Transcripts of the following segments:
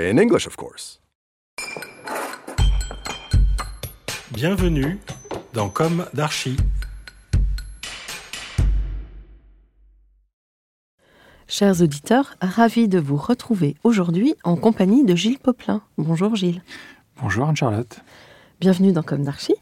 In English, of course. Bienvenue dans Comme d'Archi. Chers auditeurs, ravi de vous retrouver aujourd'hui en compagnie de Gilles Poplin. Bonjour Gilles. Bonjour Anne-Charlotte. Bienvenue dans Comme d'Archi.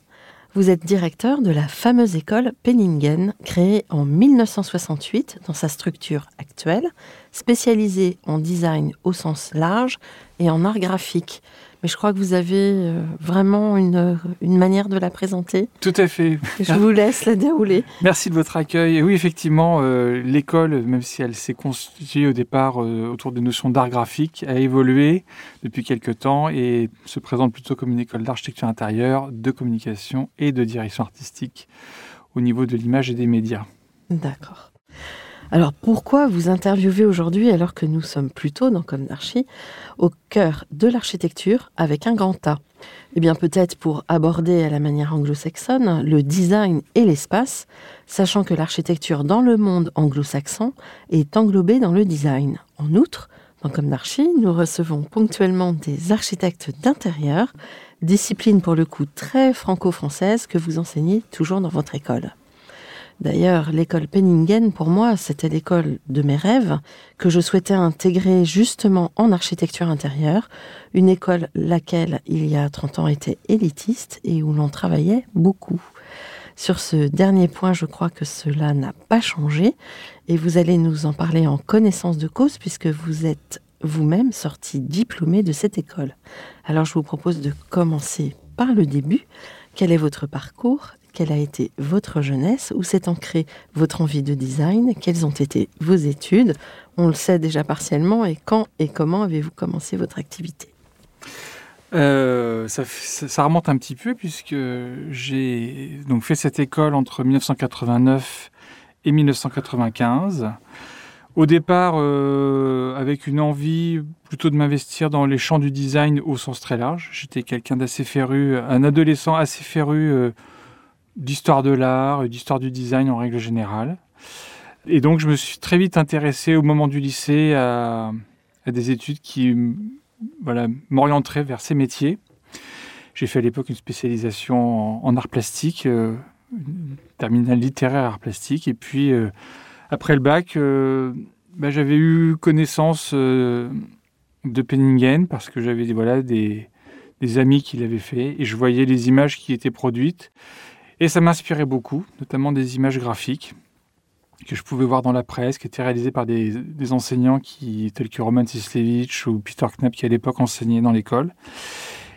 Vous êtes directeur de la fameuse école Penningen, créée en 1968 dans sa structure actuelle, spécialisée en design au sens large et en art graphique. Mais je crois que vous avez euh, vraiment une, une manière de la présenter. Tout à fait. Je vous laisse la dérouler. Merci de votre accueil. Et oui, effectivement, euh, l'école, même si elle s'est constituée au départ euh, autour des notions d'art graphique, a évolué depuis quelques temps et se présente plutôt comme une école d'architecture intérieure, de communication et de direction artistique au niveau de l'image et des médias. D'accord. Alors pourquoi vous interviewez aujourd'hui alors que nous sommes plutôt dans Comme au cœur de l'architecture avec un grand A? Eh bien peut-être pour aborder à la manière anglo-saxonne le design et l'espace, sachant que l'architecture dans le monde anglo-saxon est englobée dans le design. En outre, dans Comme nous recevons ponctuellement des architectes d'intérieur, discipline pour le coup très franco-française que vous enseignez toujours dans votre école. D'ailleurs, l'école Penningen, pour moi, c'était l'école de mes rêves que je souhaitais intégrer justement en architecture intérieure, une école laquelle, il y a 30 ans, était élitiste et où l'on travaillait beaucoup. Sur ce dernier point, je crois que cela n'a pas changé et vous allez nous en parler en connaissance de cause puisque vous êtes vous-même sorti diplômé de cette école. Alors je vous propose de commencer par le début. Quel est votre parcours Quelle a été votre jeunesse Où s'est ancrée votre envie de design Quelles ont été vos études On le sait déjà partiellement. Et quand et comment avez-vous commencé votre activité? Euh, ça, remonte un petit peu puisque j'ai donc fait cette école entre 1989 et 1995. Au départ, euh, avec une envie plutôt de m'investir dans les champs du design au sens très large. J'étais quelqu'un d'assez féru, un adolescent assez féru euh, d'histoire de l'art, et d'histoire du design en règle générale. Et donc, je me suis très vite intéressé au moment du lycée à, des études qui voilà, m'orienterait vers ces métiers. J'ai fait à l'époque une spécialisation en, art plastique, euh, terminale littéraire art plastique. Et puis, euh, après le bac, euh, bah, j'avais eu connaissance euh, de Penningen parce que j'avais voilà, des amis qui l'avaient fait et je voyais les images qui étaient produites. Et ça m'inspirait beaucoup, notamment des images graphiques que je pouvais voir dans la presse, qui étaient réalisées par des, enseignants qui, tels que Roman Sislevich ou Peter Knapp, qui à l'époque enseignaient dans l'école.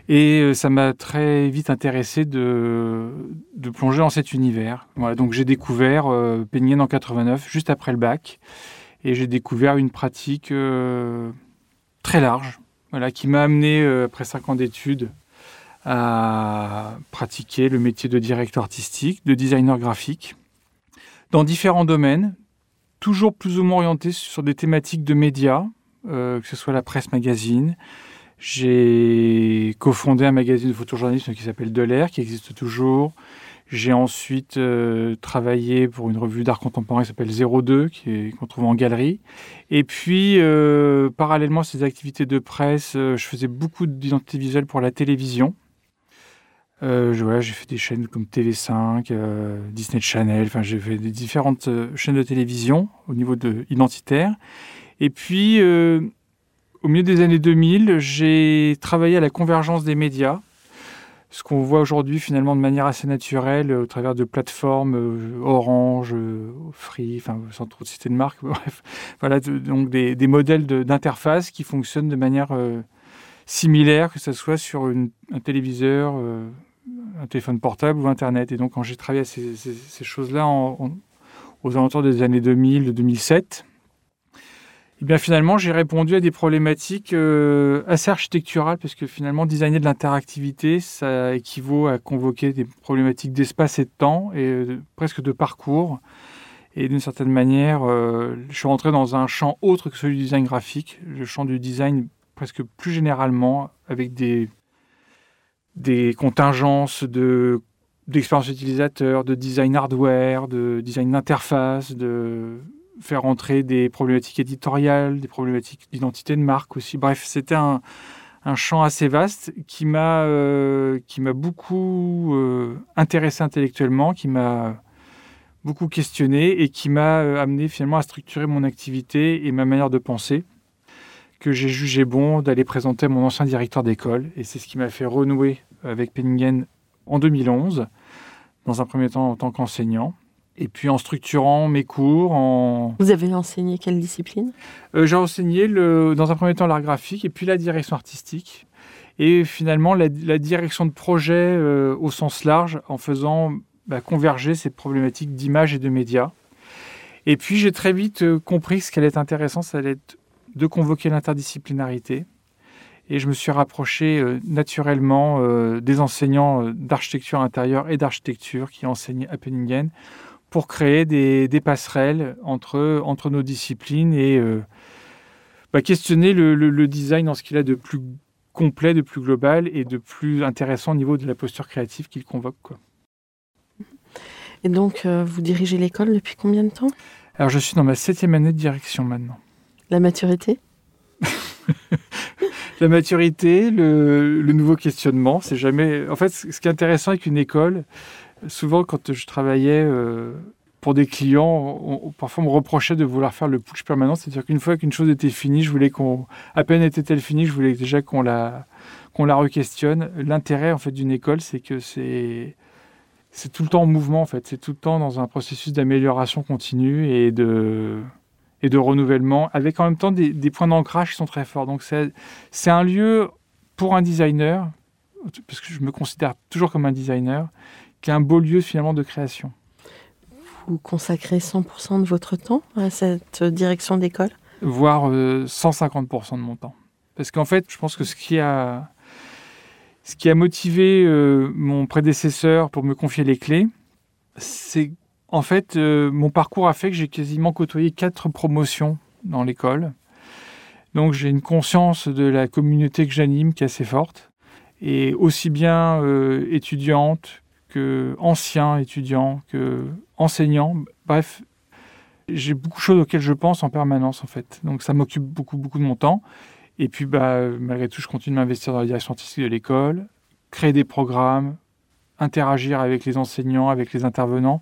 Et euh, ça m'a très vite intéressé de, de plonger dans cet univers. Voilà, donc j'ai découvert euh, Penningen en 89, juste après le bac, et j'ai découvert une pratique euh, très large, voilà, qui m'a amené, euh, après cinq ans d'études, à pratiquer le métier de directeur artistique, de designer graphique, dans différents domaines, toujours plus ou moins orientés sur des thématiques de médias, euh, que ce soit la presse magazine. J'ai cofondé un magazine de photojournalisme qui s'appelle De l'air, qui existe toujours. J'ai ensuite euh, travaillé pour une revue d'art contemporain qui s'appelle 02, qui est- qu'on trouve en galerie. Et puis, euh, parallèlement à ces activités de presse, je faisais beaucoup d'identité visuelle pour la télévision. Euh, j'ai fait des chaînes comme TV5, euh, Disney Channel, enfin j'ai fait des différentes euh, chaînes de télévision au niveau de identitaire. Et puis, au milieu des années 2000, j'ai travaillé à la convergence des médias ce qu'on voit aujourd'hui finalement de manière assez naturelle au travers de plateformes Orange, Free, enfin sans trop citer de marque, bref, voilà donc des, modèles d'interface qui fonctionnent de manière similaire, que ce soit sur un téléviseur, un téléphone portable ou Internet. Et donc quand j'ai travaillé à ces, choses-là aux alentours des années 2000-2007, et eh bien finalement, j'ai répondu à des problématiques euh, assez architecturales, parce que finalement, designer de l'interactivité, ça équivaut à convoquer des problématiques d'espace et de temps, et euh, presque de parcours. Et d'une certaine manière, euh, je suis rentré dans un champ autre que celui du design graphique, le champ du design presque plus généralement, avec des, des contingences de d'expérience utilisateur, de design hardware, de design d'interface, de faire entrer des problématiques éditoriales, des problématiques d'identité de marque aussi. Bref, c'était un, un, champ assez vaste qui m'a euh, beaucoup euh, intéressé intellectuellement, qui m'a beaucoup questionné et qui m'a euh, amené finalement à structurer mon activité et ma manière de penser que j'ai jugé bon d'aller présenter à mon ancien directeur d'école et c'est ce qui m'a fait renouer avec Penningen en 2011 dans un premier temps en tant qu'enseignant et puis en structurant mes cours. En... Vous avez enseigné quelle discipline? Euh, J'ai enseigné le, dans un premier temps l'art graphique et puis la direction artistique. Et finalement la, la direction de projet euh, au sens large en faisant bah, converger ces problématiques d'image et de médias. Et puis j'ai très vite euh, compris que ce qui allait être intéressant, ça allait être de convoquer l'interdisciplinarité. Et je me suis rapproché euh, naturellement euh, des enseignants euh, d'architecture intérieure et d'architecture qui enseignaient à Penningen pour créer des, des, passerelles entre, entre nos disciplines et bah, questionner le, le, le, design dans ce qu'il a de plus complet, de plus global et de plus intéressant au niveau de la posture créative qu'il convoque. Quoi. Et donc, euh, vous dirigez l'école depuis combien de temps? Alors, je suis dans ma septième année de direction maintenant. La maturité La maturité, le, nouveau questionnement, c'est jamais. En fait, ce qui est intéressant avec une école, souvent quand je travaillais euh, pour des clients, parfois on me reprochait de vouloir faire le push permanent, c'est-à-dire qu'une fois qu'une chose était finie, je voulais qu'on, à peine était-elle finie, je voulais déjà qu'on la, qu'on la re-questionne. L'intérêt en fait d'une école, c'est que c'est c'est tout le temps en mouvement en fait, c'est tout le temps dans un processus d'amélioration continue et de et de renouvellement, avec en même temps des, des points d'ancrage qui sont très forts. Donc c'est un lieu pour un designer, parce que je me considère toujours comme un designer, qui est un beau lieu finalement de création. Vous consacrez 100% de votre temps à cette direction d'école? Voire euh, 150% de mon temps. Parce qu'en fait, je pense que ce qui a, ce qui a motivé euh, mon prédécesseur pour me confier les clés, c'est en fait euh, mon parcours a fait que j'ai quasiment côtoyé quatre promotions dans l'école. Donc j'ai une conscience de la communauté que j'anime qui est assez forte. Et aussi bien euh, étudiante que anciens étudiants, que enseignants. Bref, j'ai beaucoup de choses auxquelles je pense en permanence en fait. Donc ça m'occupe beaucoup beaucoup de mon temps. Et puis bah, malgré tout, je continue de m'investir dans la direction artistique de l'école, créer des programmes, interagir avec les enseignants, avec les intervenants.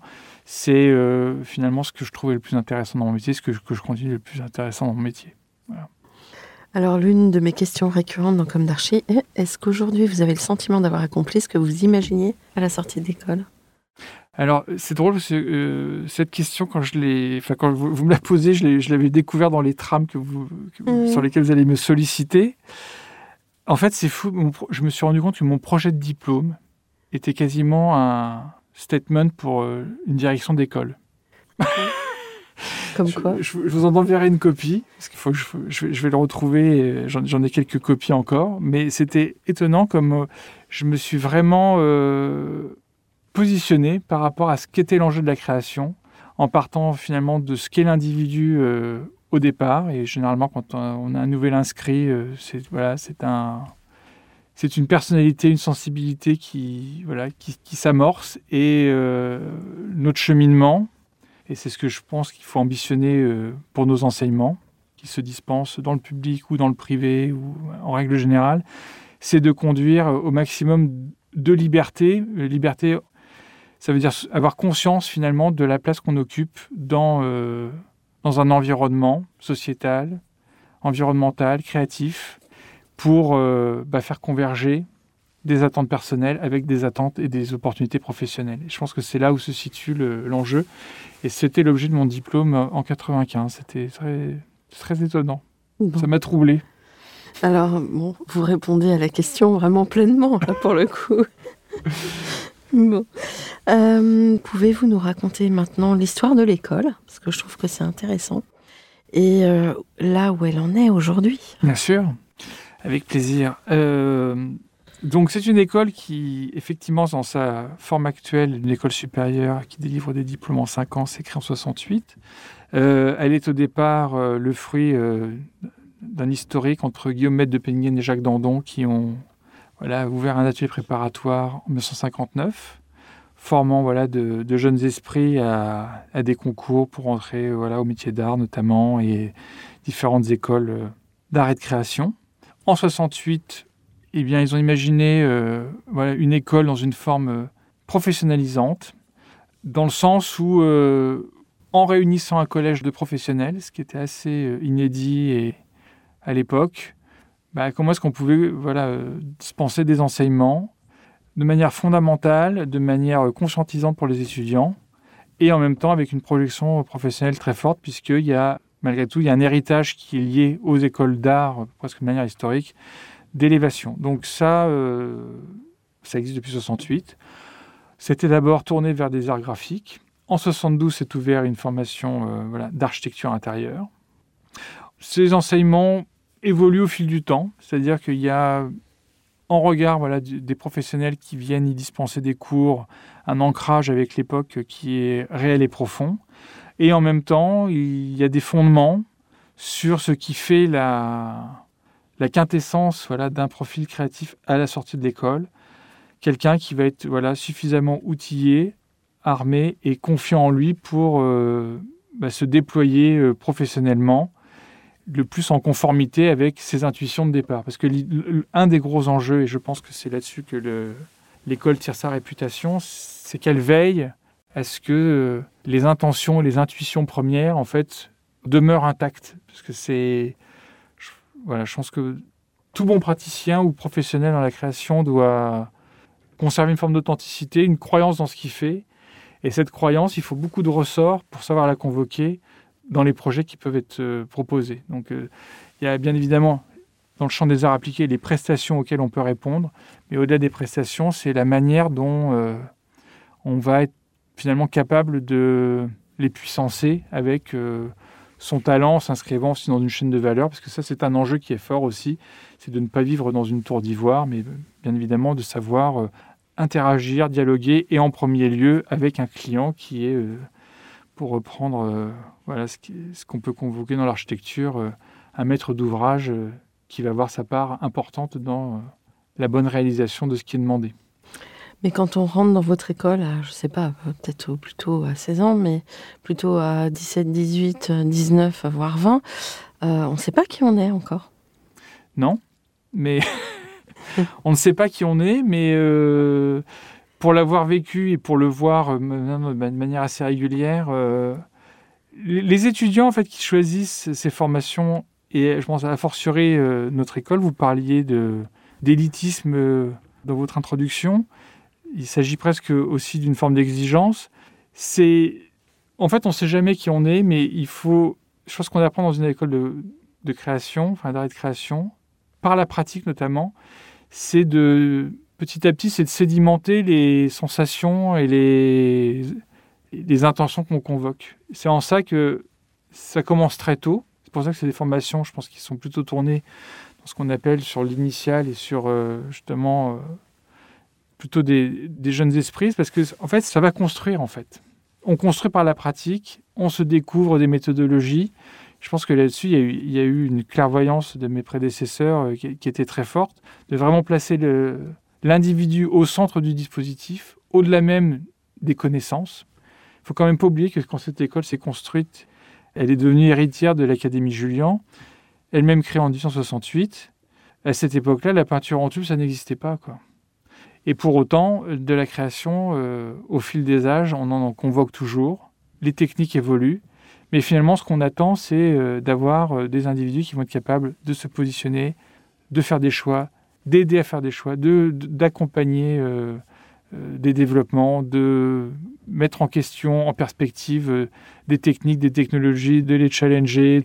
C'est euh, finalement ce que je trouvais le plus intéressant dans mon métier, ce que je, que je continue le plus intéressant dans mon métier. Voilà. Alors l'une de mes questions récurrentes dans Comme d'Archie est est-ce qu'aujourd'hui vous avez le sentiment d'avoir accompli ce que vous imaginiez à la sortie d'école? Alors c'est drôle parce que euh, cette question quand je l'ai, enfin quand vous, vous, me la posez, je l'avais découvert dans les trames que vous, que, mmh. sur lesquelles vous allez me solliciter. En fait, c'est fou. Je me suis rendu compte que mon projet de diplôme était quasiment un statement pour euh, une direction d'école. Comme quoi. je, je, je, vous en enverrai une copie, parce qu'il faut que je, je, je vais le retrouver, j'en ai quelques copies encore, mais c'était étonnant comme euh, je me suis vraiment euh, positionné par rapport à ce qu'était l'enjeu de la création, en partant finalement de ce qu'est l'individu euh, au départ, et généralement quand on a un nouvel inscrit, euh, c'est voilà, c'est un c'est une personnalité, une sensibilité qui, voilà, qui, s'amorce et euh, notre cheminement, et c'est ce que je pense qu'il faut ambitionner euh, pour nos enseignements, qui se dispensent dans le public ou dans le privé ou en règle générale, c'est de conduire au maximum de liberté. Liberté, ça veut dire avoir conscience finalement de la place qu'on occupe dans, euh, dans un environnement sociétal, environnemental, créatif, pour euh, bah, faire converger des attentes personnelles avec des attentes et des opportunités professionnelles. Et je pense que c'est là où se situe l'enjeu. et c'était l'objet de mon diplôme en 95. C'était très, très étonnant. Ça m'a troublé. Alors, bon, vous répondez à la question vraiment pleinement, là, pour le coup. bon. Euh, pouvez-vous nous raconter maintenant l'histoire de l'école? Parce que je trouve que c'est intéressant. Et euh, là où elle en est aujourd'hui. Bien sûr, avec plaisir. Euh, donc, c'est une école qui, effectivement, dans sa forme actuelle, une école supérieure qui délivre des diplômes en 5 ans, c'est créée en 68. elle est au départ le fruit d'un historique entre Guillaume Maître de Péniguen et Jacques Dandon qui ont ouvert un atelier préparatoire en 1959, formant voilà, de, jeunes esprits à, des concours pour entrer voilà, au métier d'art notamment et différentes écoles euh, d'art et de création. En 68, eh bien, ils ont imaginé euh, une école dans une forme euh, professionnalisante, dans le sens où, en réunissant un collège de professionnels, ce qui était assez inédit et, à l'époque, bah, comment est-ce qu'on pouvait voilà, euh, dispenser des enseignements de manière fondamentale, de manière euh, conscientisante pour les étudiants, et en même temps avec une projection professionnelle très forte, puisqu'il y a, malgré tout, il y a un héritage qui est lié aux écoles d'art, presque de manière historique, d'élévation. Donc ça, euh, ça existe depuis 68. C'était d'abord tourné vers des arts graphiques. En 72, c'est ouvert une formation voilà, d'architecture intérieure. Ces enseignements évolue au fil du temps, c'est-à-dire qu'il y a en regard des professionnels qui viennent y dispenser des cours, un ancrage avec l'époque qui est réel et profond. Et en même temps, il y a des fondements sur ce qui fait la, quintessence voilà, d'un profil créatif à la sortie de l'école. Quelqu'un qui va être voilà, suffisamment outillé, armé et confiant en lui pour euh, bah, se déployer euh, professionnellement le plus en conformité avec ses intuitions de départ. Parce que un des gros enjeux, et je pense que c'est là-dessus que l'école tire sa réputation, c'est qu'elle veille à ce que euh, les intentions, les intuitions premières, en fait, demeurent intactes? Parce que c'est, voilà, je pense que tout bon praticien ou professionnel dans la création doit conserver une forme d'authenticité, une croyance dans ce qu'il fait. Et cette croyance, il faut beaucoup de ressorts pour savoir la convoquer dans les projets qui peuvent être euh, proposés. Donc euh, il y a bien évidemment dans le champ des arts appliqués les prestations auxquelles on peut répondre, mais au-delà des prestations, c'est la manière dont on va être finalement capable de les puissancer avec son talent, s'inscrivant aussi dans une chaîne de valeur, parce que ça c'est un enjeu qui est fort aussi, c'est de ne pas vivre dans une tour d'ivoire, mais bien évidemment de savoir interagir, dialoguer, et en premier lieu avec un client qui est pour reprendre euh, voilà, ce qu'on peut convoquer dans l'architecture, euh, un maître d'ouvrage euh, qui va avoir sa part importante dans la bonne réalisation de ce qui est demandé. Mais quand on rentre dans votre école, à, je sais pas, peut-être plutôt à 16 ans, mais plutôt à 17, 18, 19, voire 20, on ne sait pas qui on est encore. Non, mais on ne sait pas qui on est, mais pour l'avoir vécu et pour le voir euh, de manière assez régulière, euh, les étudiants en fait qui choisissent ces formations et je pense à fortiori euh, notre école, vous parliez d'élitisme dans votre introduction. Il s'agit presque aussi d'une forme d'exigence. C'est en fait on ne sait jamais qui on est, mais il faut, je pense qu'on apprend dans une école de, création, enfin d'arrêt de création, par la pratique notamment, c'est de petit à petit, c'est de sédimenter les sensations et les, les intentions qu'on convoque. C'est en ça que ça commence très tôt. C'est pour ça que c'est des formations, je pense, qui sont plutôt tournées dans ce qu'on appelle sur l'initial et sur euh, justement euh, plutôt des, jeunes esprits, parce que en fait, ça va construire en fait. On construit par la pratique, on se découvre des méthodologies. Je pense que là-dessus, il, y a eu une clairvoyance de mes prédécesseurs euh, qui, était très forte, de vraiment placer l'individu au centre du dispositif, au-delà même des connaissances. Il faut quand même pas oublier que quand cette école s'est construite, elle est devenue héritière de l'Académie Julian, elle-même créée en 1868. À cette époque-là, la peinture en tube, ça n'existait pas. Quoi. Et pour autant, de la création, euh, au fil des âges, on en convoque toujours. Les techniques évoluent, Mais finalement, ce qu'on attend, c'est euh, d'avoir euh, des individus qui vont être capables de se positionner, de faire des choix, d'aider à faire des choix, de- d'accompagner euh, euh, des développements, de mettre en question, en perspective des techniques, des technologies, de les challenger,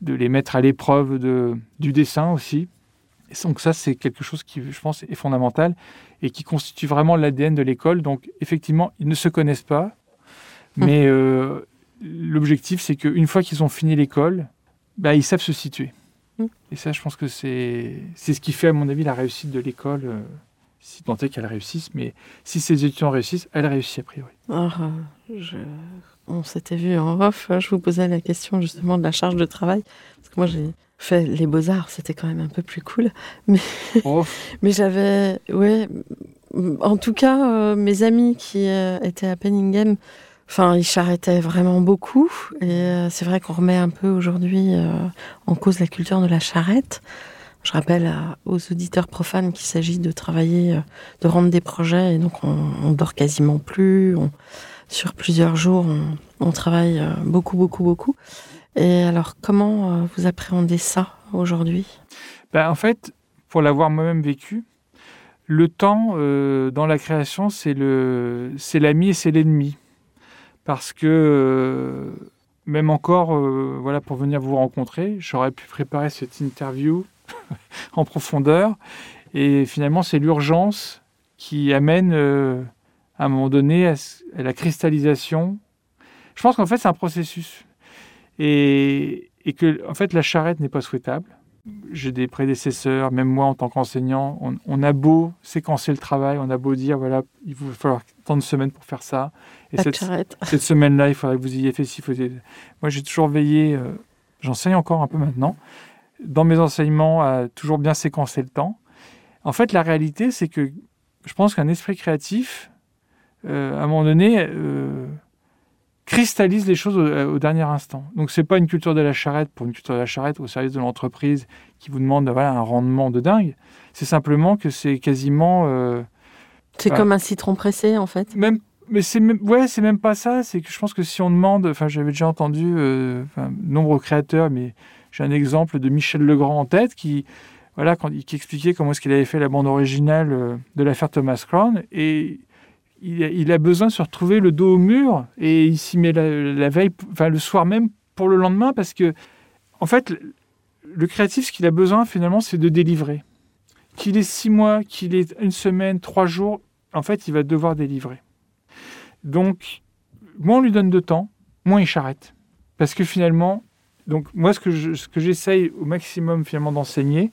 de les mettre à l'épreuve de- du dessin aussi. Donc ça, c'est quelque chose qui, je pense, est fondamental et qui constitue vraiment l'ADN de l'école. Donc effectivement, ils ne se connaissent pas, mais euh, l'objectif, c'est qu'une fois qu'ils ont fini l'école, bah, ils savent se situer. Mm. Et ça, je pense que c'est c'est ce qui fait, à mon avis, la réussite de l'école, euh, si tant est qu'elle réussisse. Mais si ces étudiants réussissent, elle réussit a priori. Euh, je- on s'était vu en off, euh, je vous posais la question justement de la charge de travail. Parce que moi, j'ai fait les beaux-arts, c'était quand même un peu plus cool. Oh, Mais j'avais, ouais, en tout cas, euh, mes amis qui euh, étaient à Penningham, enfin, ils charrettaient vraiment beaucoup. Et euh, c'est vrai qu'on remet un peu aujourd'hui en cause la culture de la charrette. Je rappelle à- aux auditeurs profanes qu'il s'agit de travailler, de rendre des projets, et donc on, on dort quasiment plus. on- sur plusieurs jours, on, travaille euh, beaucoup, beaucoup, beaucoup. Et alors, comment euh, vous appréhendez ça aujourd'hui? Ben, en fait, pour l'avoir moi-même vécu, le temps euh, dans la création, c'est l'ami et c'est l'ennemi, parce que même encore, voilà, pour venir vous rencontrer, j'aurais pu préparer cette interview en profondeur, et finalement, c'est l'urgence qui amène à un moment donné à, la cristallisation. Je pense qu'en fait, c'est un processus, et, et que en fait, la charrette n'est pas souhaitable j'ai des prédécesseurs, même moi en tant qu'enseignant, on, on a beau séquencer le travail, on a beau dire voilà, il va falloir tant de semaines pour faire ça. Et de cette, charrette cette semaine-là, il faudrait que vous ayez fait ci. faudrait- Moi, j'ai toujours veillé, euh, j'enseigne encore un peu maintenant, dans mes enseignements, à toujours bien séquencer le temps. En fait, la réalité, c'est que je pense qu'un esprit créatif, euh, à un moment donné, euh, cristallise les choses au, au dernier instant. Donc, c'est pas une culture de la charrette pour une culture de la charrette au service de l'entreprise qui vous demande voilà, un rendement de dingue. C'est simplement que c'est quasiment. euh, C'est Ouais. comme un citron pressé, en fait. même mais c'est même ouais c'est même pas ça c'est que je pense que si on demande enfin j'avais déjà entendu euh, enfin, nombreux créateurs mais j'ai un exemple de Michel Legrand en tête qui voilà quand qui expliquait comment est-ce qu'il avait fait la bande originale euh, de l'affaire Thomas Crown et il a, besoin de se retrouver le dos au mur et il s'y met la, veille enfin le soir même pour le lendemain parce que en fait le, créatif ce qu'il a besoin finalement c'est de délivrer qu'il ait six mois qu'il ait une semaine trois jours en fait il va devoir délivrer donc, moins on lui donne de temps, moins il charrette. Parce que finalement, donc moi, ce que je- ce que j'essaye au maximum finalement d'enseigner,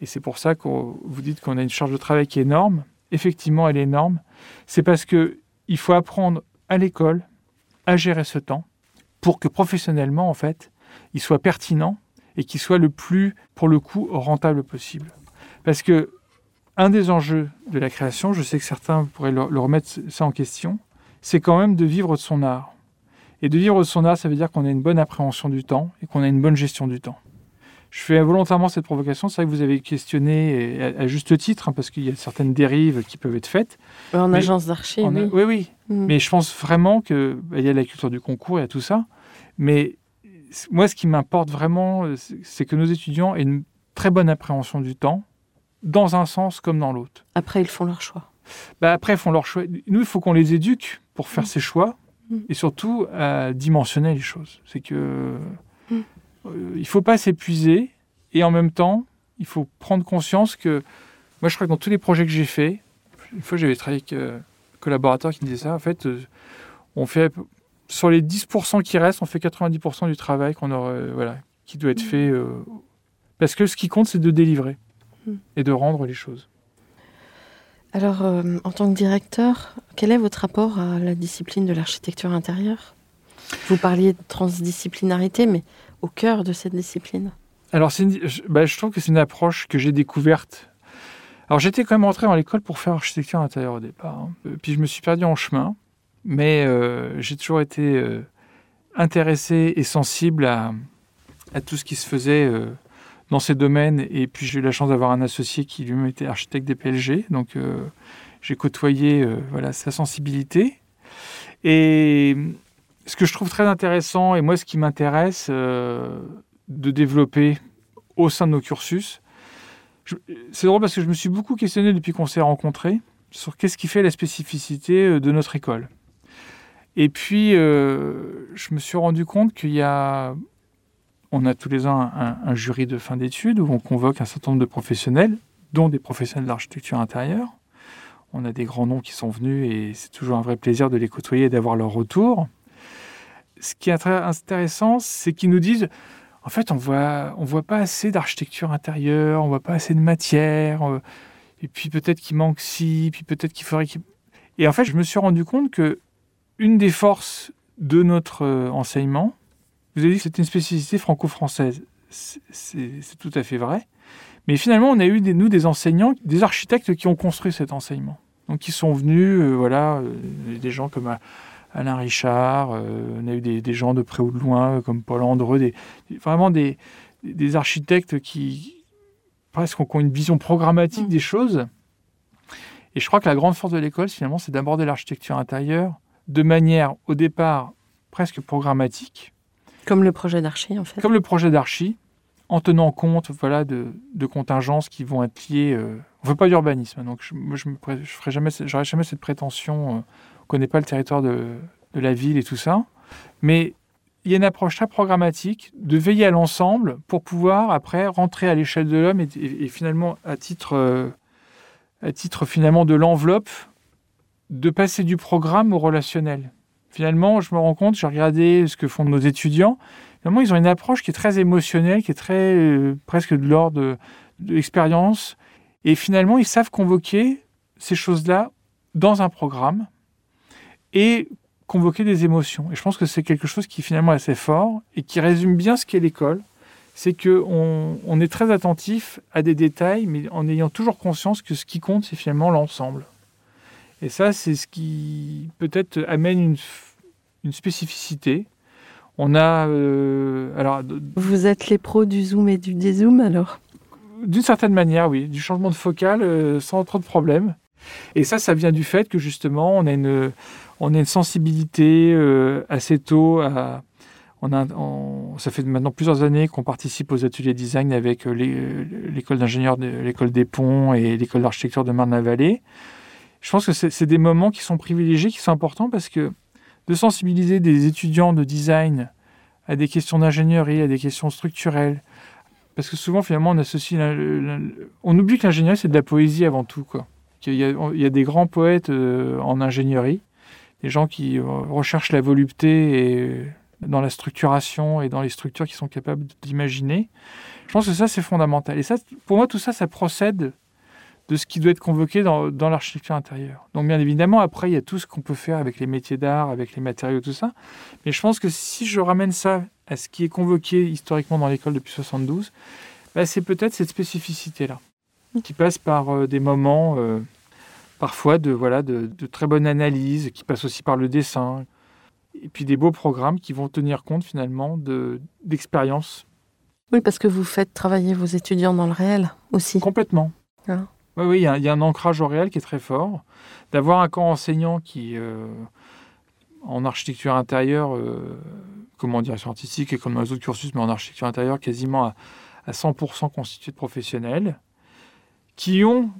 et c'est pour ça que vous dites qu'on a une charge de travail qui est énorme, effectivement, elle est énorme, c'est parce que il faut apprendre à l'école à gérer ce temps pour que professionnellement, en fait, il soit pertinent et qu'il soit le plus, pour le coup, rentable possible. Parce que un des enjeux de la création, je sais que certains pourraient le, le remettre ça en question, c'est quand même de vivre de son art. Et de vivre de son art, ça veut dire qu'on a une bonne appréhension du temps et qu'on a une bonne gestion du temps. Je fais volontairement cette provocation, c'est vrai que vous avez questionné, et à, à juste titre, hein, parce qu'il y a certaines dérives qui peuvent être faites. En Mais agence d'archi, On a- oui. oui, oui. Mm. Mais je pense vraiment que bah, y a la culture du concours, il y a tout ça. Mais moi, ce qui m'importe vraiment, euh, c'est- que nos étudiants aient une très bonne appréhension du temps, dans un sens comme dans l'autre. Après, ils font leur choix. Bah, après, ils font leur choix. Nous, il faut qu'on les éduque pour faire Mm. ces choix Mm. et surtout à dimensionner les choses. C'est que Euh, il faut pas s'épuiser et en même temps, il faut prendre conscience que moi, je crois que dans tous les projets que j'ai faits, une fois, j'avais travaillé avec euh, un collaborateur qui me disait ça. En fait, euh, on fait sur les 10% qui restent, on fait 90% du travail qu'on aurait, voilà, qui doit être fait. euh, parce que ce qui compte, c'est de délivrer Mm. et de rendre les choses. Alors, euh, en tant que directeur, quel est votre rapport à la discipline de l'architecture intérieure? Vous parliez de transdisciplinarité, mais cœur de cette discipline. Alors, bah, je trouve que c'est une approche que j'ai découverte. Alors, j'étais quand même rentré dans l'école pour faire architecture intérieure au départ. hein. Euh, Puis, je me suis perdu en chemin. Mais euh, j'ai toujours été euh, intéressé et sensible à, tout ce qui se faisait euh, dans ces domaines. Et puis, j'ai eu la chance d'avoir un associé qui lui-même était architecte des PLG. Donc, j'ai côtoyé voilà, sa sensibilité. Et ce que je trouve très intéressant, et moi ce qui m'intéresse euh, de développer au sein de nos cursus, c'est drôle parce que je me suis beaucoup questionné depuis qu'on s'est rencontrés sur qu'est-ce qui fait la spécificité euh, de notre école. Et puis, euh, je me suis rendu compte qu'il y a, on a tous les ans un, un jury de fin d'études où on convoque un certain nombre de professionnels, dont des professionnels de l'architecture intérieure. On a des grands noms qui sont venus et c'est toujours un vrai plaisir de les côtoyer et d'avoir leur retour. Ce qui est intéressant, c'est qu'ils nous disent, en fait, on voit, on voit pas assez d'architecture intérieure, on voit pas assez de matière, euh, et puis peut-être qu'il manque ci, puis peut-être qu'il faudrait qu'il... Et en fait, je me suis rendu compte que une des forces de notre euh, enseignement, vous avez dit que c'était une spécificité franco-française. C'est tout à fait vrai. Mais finalement, on a eu, nous, des enseignants, des architectes qui ont construit cet enseignement. Donc, qui sont venus, euh, voilà, des gens comme Alain Richard, euh, on a eu des, des gens de près ou de loin, euh, comme Paul Andreu, des, vraiment des, des architectes qui, presque, ont une vision programmatique des choses. Et je crois que la grande force de l'école, finalement, c'est d'aborder l'architecture intérieure de manière, au départ, presque programmatique, Comme le projet d'archi, en fait. comme le projet d'archi, en tenant compte voilà, de, de contingences qui vont être liées. euh, on ne veut pas d'urbanisme, donc je, ne ferai jamais, jamais cette prétention. euh, on connaît pas le territoire de, la ville et tout ça. Mais il y a une approche très programmatique de veiller à l'ensemble pour pouvoir après rentrer à l'échelle de l'homme et finalement à titre, euh, à titre finalement de l'enveloppe de passer du programme au relationnel. Finalement, je me rends compte, j'ai regardé ce que font nos étudiants. Finalement, ils ont une approche qui est très émotionnelle, qui est très euh, presque de l'ordre de, de l'expérience. Et finalement, ils savent convoquer ces choses-là dans un programme et convoquer des émotions. Et je pense que c'est quelque chose qui finalement est assez fort et qui résume bien ce qu'est l'école. C'est qu'on on est très attentif à des détails, mais en ayant toujours conscience que ce qui compte, c'est finalement l'ensemble. Et ça, c'est ce qui peut-être amène une, une spécificité. On a, euh, alors, Vous êtes les pros du zoom et du dézoom, alors? D'une certaine manière, oui, du changement de focale euh, sans trop de problèmes. Et ça, ça vient du fait que justement, on a une, on a une sensibilité euh, assez tôt ça fait maintenant plusieurs années qu'on participe aux ateliers design avec euh, l'école d'ingénieurs, de l'école des ponts et l'école d'architecture de Marne-la-Vallée. Je pense que c'est des moments qui sont privilégiés, qui sont importants parce que de sensibiliser des étudiants de design à des questions d'ingénierie, à des questions structurelles, parce que souvent, finalement, on associe. On oublie que l'ingénierie, c'est de la poésie avant tout. Quoi. Qu'il y a, il y a des grands poètes euh, en ingénierie, des gens qui euh, recherchent la volupté et, dans la structuration et dans les structures qui sont capables d'imaginer. Je pense que ça, c'est fondamental. Et ça, pour moi, tout ça, ça procède de ce qui doit être convoqué dans, dans l'architecture intérieure. Donc, bien évidemment, après, il y a tout ce qu'on peut faire avec les métiers d'art, avec les matériaux, tout ça. Mais je pense que si je ramène ça à ce qui est convoqué historiquement dans l'école depuis 72, bah, c'est peut-être cette spécificité-là, qui passe par euh, des moments, euh, parfois, de, voilà, de, de très bonne analyse, qui passe aussi par le dessin, et puis des beaux programmes qui vont tenir compte finalement de- d'expériences Oui, parce que vous faites travailler vos étudiants dans le réel aussi. complètement. Ah. Oui, oui, il y, a- il y a un ancrage au réel qui est très fort. D'avoir un camp enseignant qui, euh, en architecture intérieure, euh, comme en direction artistique et comme dans les autres cursus, mais en architecture intérieure, quasiment à, à 100% constitué de professionnels, qui ont...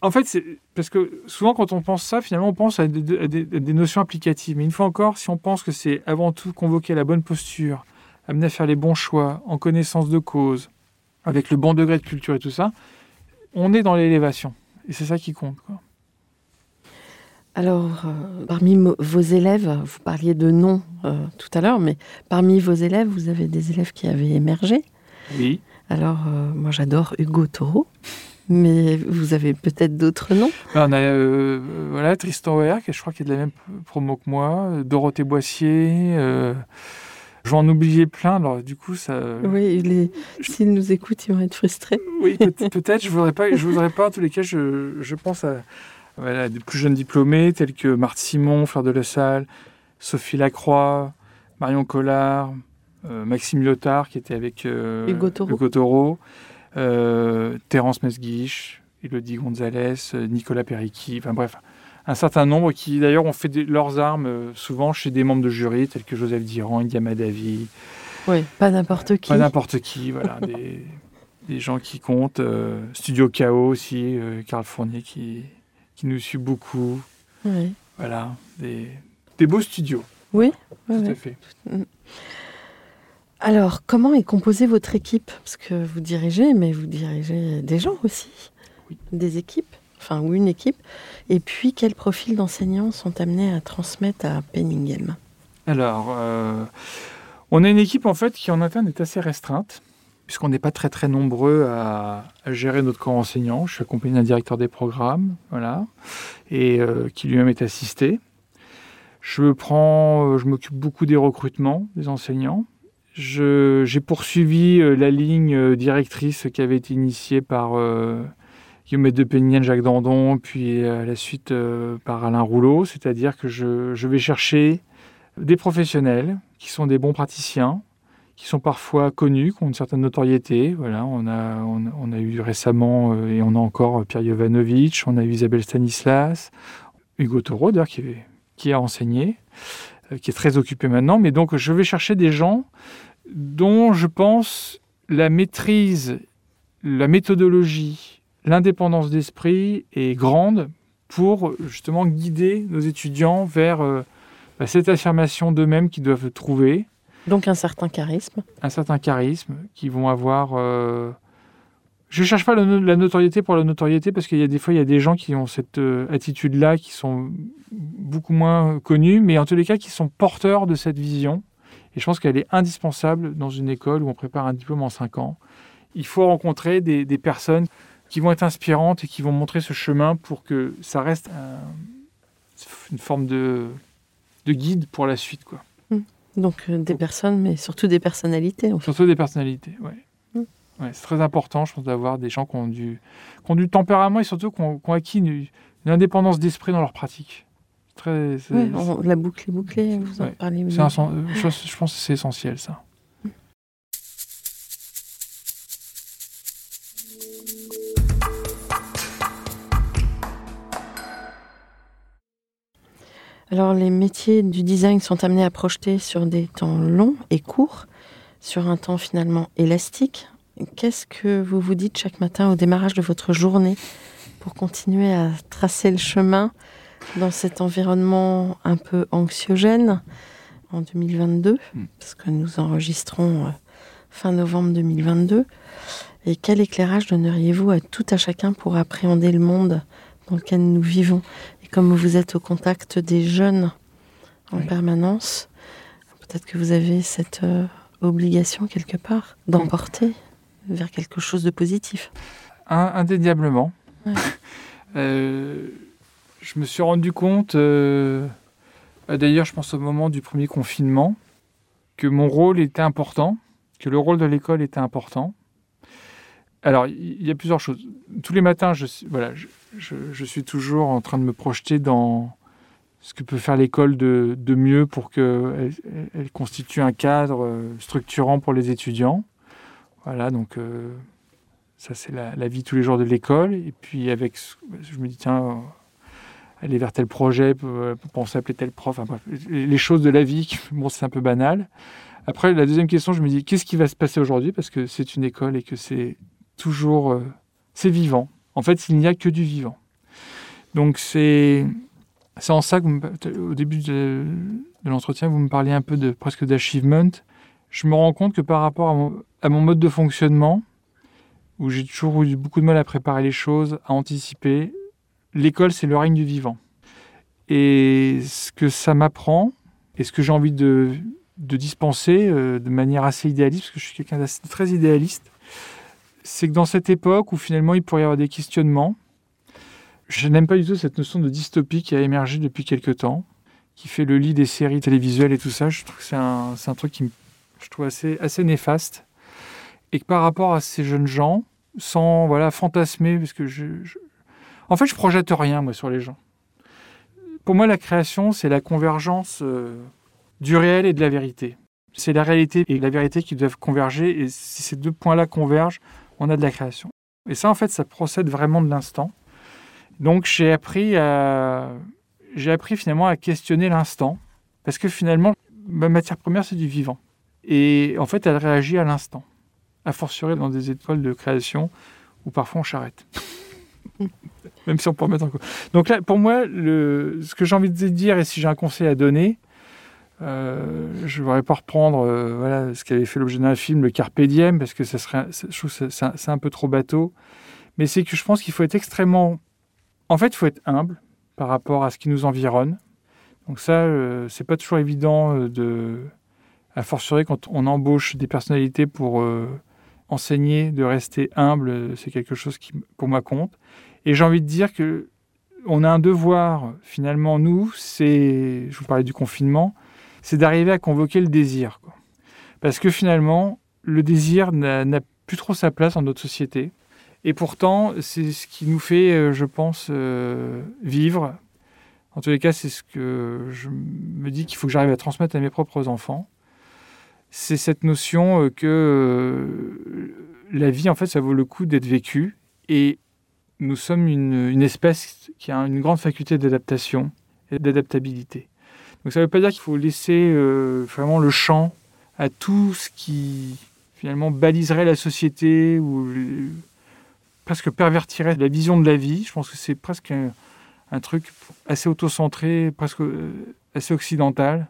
En fait, c'est parce que souvent quand on pense ça, finalement, on pense à des, à des- à des notions applicatives. Mais une fois encore, si on pense que c'est avant tout convoquer la bonne posture, amener à faire les bons choix, en connaissance de cause, avec le bon degré de culture et tout ça, on est dans l'élévation. Et c'est ça qui compte. Quoi. Alors, euh, parmi vos élèves, vous parliez de noms euh, tout à l'heure, mais parmi vos élèves, vous avez des élèves qui avaient émergé. Oui. Alors, euh, moi, j'adore Hugo Taureau, mais vous avez peut-être d'autres noms? Ben, on a euh, euh, voilà, Tristan Oer, qui je crois qu'il est de la même promo que moi, euh, Dorothée Boissier. Euh, J'en oubliais plein, alors du coup, ça. Oui, s'ils nous écoutent, ils vont être frustrés. Oui, peut- peut-être. Je voudrais pas. Je voudrais pas. En tous les cas, je, je pense à voilà, des plus jeunes diplômés tels que Marthe Simon, Fleur de La Salle, Sophie Lacroix, Marion Collard, euh, Maxime Lyotard qui était avec Hugo Taureau. Hugo euh, Terence Mesguich, Elodie Gonzalez, euh, Nicolas Periqui. Enfin bref, un certain nombre qui d'ailleurs ont fait des- leurs armes euh, souvent chez des membres de jury tels que Joseph Diran, India Madavi, Oui, pas n'importe qui. pas n'importe qui, voilà, des, des gens qui comptent. euh, Studio Chaos aussi, euh, Carl Fournier qui, qui nous suit beaucoup. Oui, Voilà, des, des beaux studios, oui. oui, tout oui. à fait. Alors, comment est composée votre équipe? Parce que vous dirigez, mais vous dirigez des gens aussi, Oui. des équipes, enfin, ou une équipe. Et puis, quels profils d'enseignants sont amenés à transmettre à Penningham? Alors, euh, on a une équipe en fait qui en interne est assez restreinte, puisqu'on n'est pas très très nombreux à, à gérer notre corps enseignant. Je suis accompagné d'un directeur des programmes, voilà, et euh, qui lui-même est assisté. Je prends, euh, je m'occupe beaucoup des recrutements des enseignants. J'ai poursuivi euh, la ligne euh, directrice qui avait été initiée par euh, Guillaume de Pénienne, Jacques Dandon, puis à la suite par Alain Rouleau, c'est-à-dire que je, vais chercher des professionnels qui sont des bons praticiens, qui sont parfois connus, qui ont une certaine notoriété. Voilà, on a, eu récemment, et on a encore Pierre Jovanovic, on a eu Isabelle Stanislas, Hugo Taureau, d'ailleurs, qui, qui a enseigné, qui est très occupé maintenant. Mais donc, je vais chercher des gens dont je pense la maîtrise, la méthodologie, l'indépendance d'esprit est grande pour justement guider nos étudiants vers euh, bah, cette affirmation d'eux-mêmes qu'ils doivent trouver, Donc, un certain charisme. un certain charisme, qui vont avoir. euh, Je ne cherche pas la, no- la notoriété pour la notoriété, parce qu'il y a des fois, il y a des gens qui ont cette euh, attitude-là, qui sont beaucoup moins connus, mais en tous les cas, qui sont porteurs de cette vision. Et je pense qu'elle est indispensable dans une école où on prépare un diplôme en 5 ans. Il faut rencontrer des, des personnes qui vont être inspirantes et qui vont montrer ce chemin pour que ça reste un- une forme de, de guide pour la suite. Quoi. Donc, euh, des personnes, mais surtout des personnalités. en fait. Surtout des personnalités, ouais. Ouais, c'est très important, je pense, d'avoir des gens qui ont du, qui ont du tempérament et surtout qui ont, qui ont acquis une, une indépendance d'esprit dans leur pratique. Très, on- la boucle est bouclée, vous en Ouais. parlez. un je pense que c'est essentiel, ça. Alors, les métiers du design sont amenés à projeter sur des temps longs et courts, sur un temps finalement élastique. Qu'est-ce que vous vous dites chaque matin au démarrage de votre journée pour continuer à tracer le chemin dans cet environnement un peu anxiogène en 2022, Mm. parce que nous enregistrons euh, fin novembre 2022. Et quel éclairage donneriez-vous à tout à chacun pour appréhender le monde dans lequel nous vivons? Et comme vous êtes au contact des jeunes en Oui. permanence, peut-être que vous avez cette euh, obligation quelque part d'emporter vers quelque chose de positif. Indéniablement. Ouais. Euh, je me suis rendu compte, euh, bah, d'ailleurs, je pense au moment du premier confinement, que mon rôle était important, que le rôle de l'école était important. Alors, il y a plusieurs choses. Tous les matins, je, suis- voilà, je, je- je suis toujours en train de me projeter dans ce que peut faire l'école de, de mieux pour qu'elle elle, elle constitue un cadre euh, structurant pour les étudiants. Voilà, donc euh, ça c'est la, vie tous les jours de l'école. Et puis avec, je me dis tiens, euh, aller vers tel projet, pour penser à appeler tel prof, les choses de la vie, bon c'est un peu banal. Après la deuxième question, je me dis qu'est-ce qui va se passer aujourd'hui? Parce que c'est une école et que c'est toujours, euh, c'est vivant. En fait, il n'y a que du vivant. Donc c'est en ça que début de, de l'entretien, vous me parliez un peu de presque d'achievement. Je me rends compte que par rapport à mon, mode de fonctionnement, où j'ai toujours eu beaucoup de mal à préparer les choses, à anticiper, l'école, c'est le règne du vivant. Et ce que ça m'apprend, et ce que j'ai envie de, dispenser euh, de manière assez idéaliste, parce que je suis quelqu'un d'assez- très idéaliste, c'est que dans cette époque où finalement il pourrait y avoir des questionnements, je n'aime pas du tout cette notion de dystopie qui a émergé depuis quelque temps, qui fait le lit des séries télévisuelles et tout ça. Je trouve que c'est un, un truc qui me, je trouve assez, néfaste. Et que par rapport à ces jeunes gens, sans voilà, fantasmer, parce que je, En fait, je projette rien, moi, sur les gens. Pour moi, la création, c'est la convergence euh, du réel et de la vérité. C'est la réalité et la vérité qui doivent converger, et si ces deux points-là convergent, on a de la création. Et ça, en fait, ça procède vraiment de l'instant. Donc j'ai appris j'ai appris finalement à questionner l'instant parce que finalement ma matière première c'est du vivant et en fait elle réagit à l'instant. A fortiori dans des étoiles de création où parfois on charrette. Même si on peut remettre en cause. Donc là, pour moi, le, ce que j'ai envie de dire, et si j'ai un conseil à donner, euh, je ne voudrais pas reprendre euh, voilà, ce qui avait fait l'objet d'un film, le Carpe Diem, parce que ça serait, je trouve que c'est, c'est un peu trop bateau. Mais c'est que je pense qu'il faut être extrêmement. En fait, il faut être humble par rapport à ce qui nous environne. Donc, ça, euh, c'est pas toujours évident euh, de. À fortiori, quand on embauche des personnalités pour euh, enseigner, de rester humble, euh, c'est quelque chose qui, pour moi, compte. Et j'ai envie de dire que on a un devoir, finalement, nous, c'est. Je vous parlais du confinement, c'est d'arriver à convoquer le désir. Parce que finalement, le désir n'a plus trop sa place dans notre société. Et pourtant, c'est ce qui nous fait, euh, je pense, vivre. En tous les cas, c'est ce que je me dis qu'il faut que j'arrive à transmettre à mes propres enfants. C'est cette notion euh, que euh, la vie, en fait, ça vaut le coup d'être vécue. Et nous sommes une, espèce qui a une grande faculté d'adaptation et d'adaptabilité. Donc ça ne veut pas dire qu'il faut laisser euh, vraiment le champ à tout ce qui finalement baliserait la société ou presque pervertirait la vision de la vie. Je pense que c'est presque un, truc assez autocentré, presque assez occidental,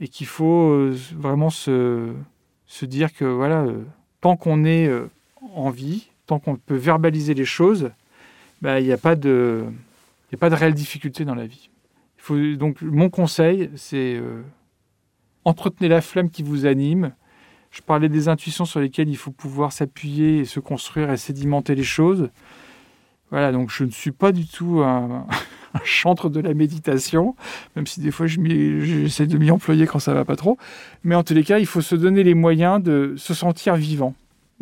et qu'il faut euh, vraiment se, dire que voilà, euh, tant qu'on est euh, en vie, tant qu'on peut verbaliser les choses, bah, il n'y a pas de, y a réelle difficulté dans la vie. Donc mon conseil, c'est entretenez la flamme qui vous anime. Je parlais des intuitions sur lesquelles il faut pouvoir s'appuyer et se construire et sédimenter les choses. Voilà, donc je ne suis pas du tout un, un chantre de la méditation, même si des fois j'essaie de m'y employer quand ça va pas trop. Mais en tous les cas, il faut se donner les moyens de se sentir vivant.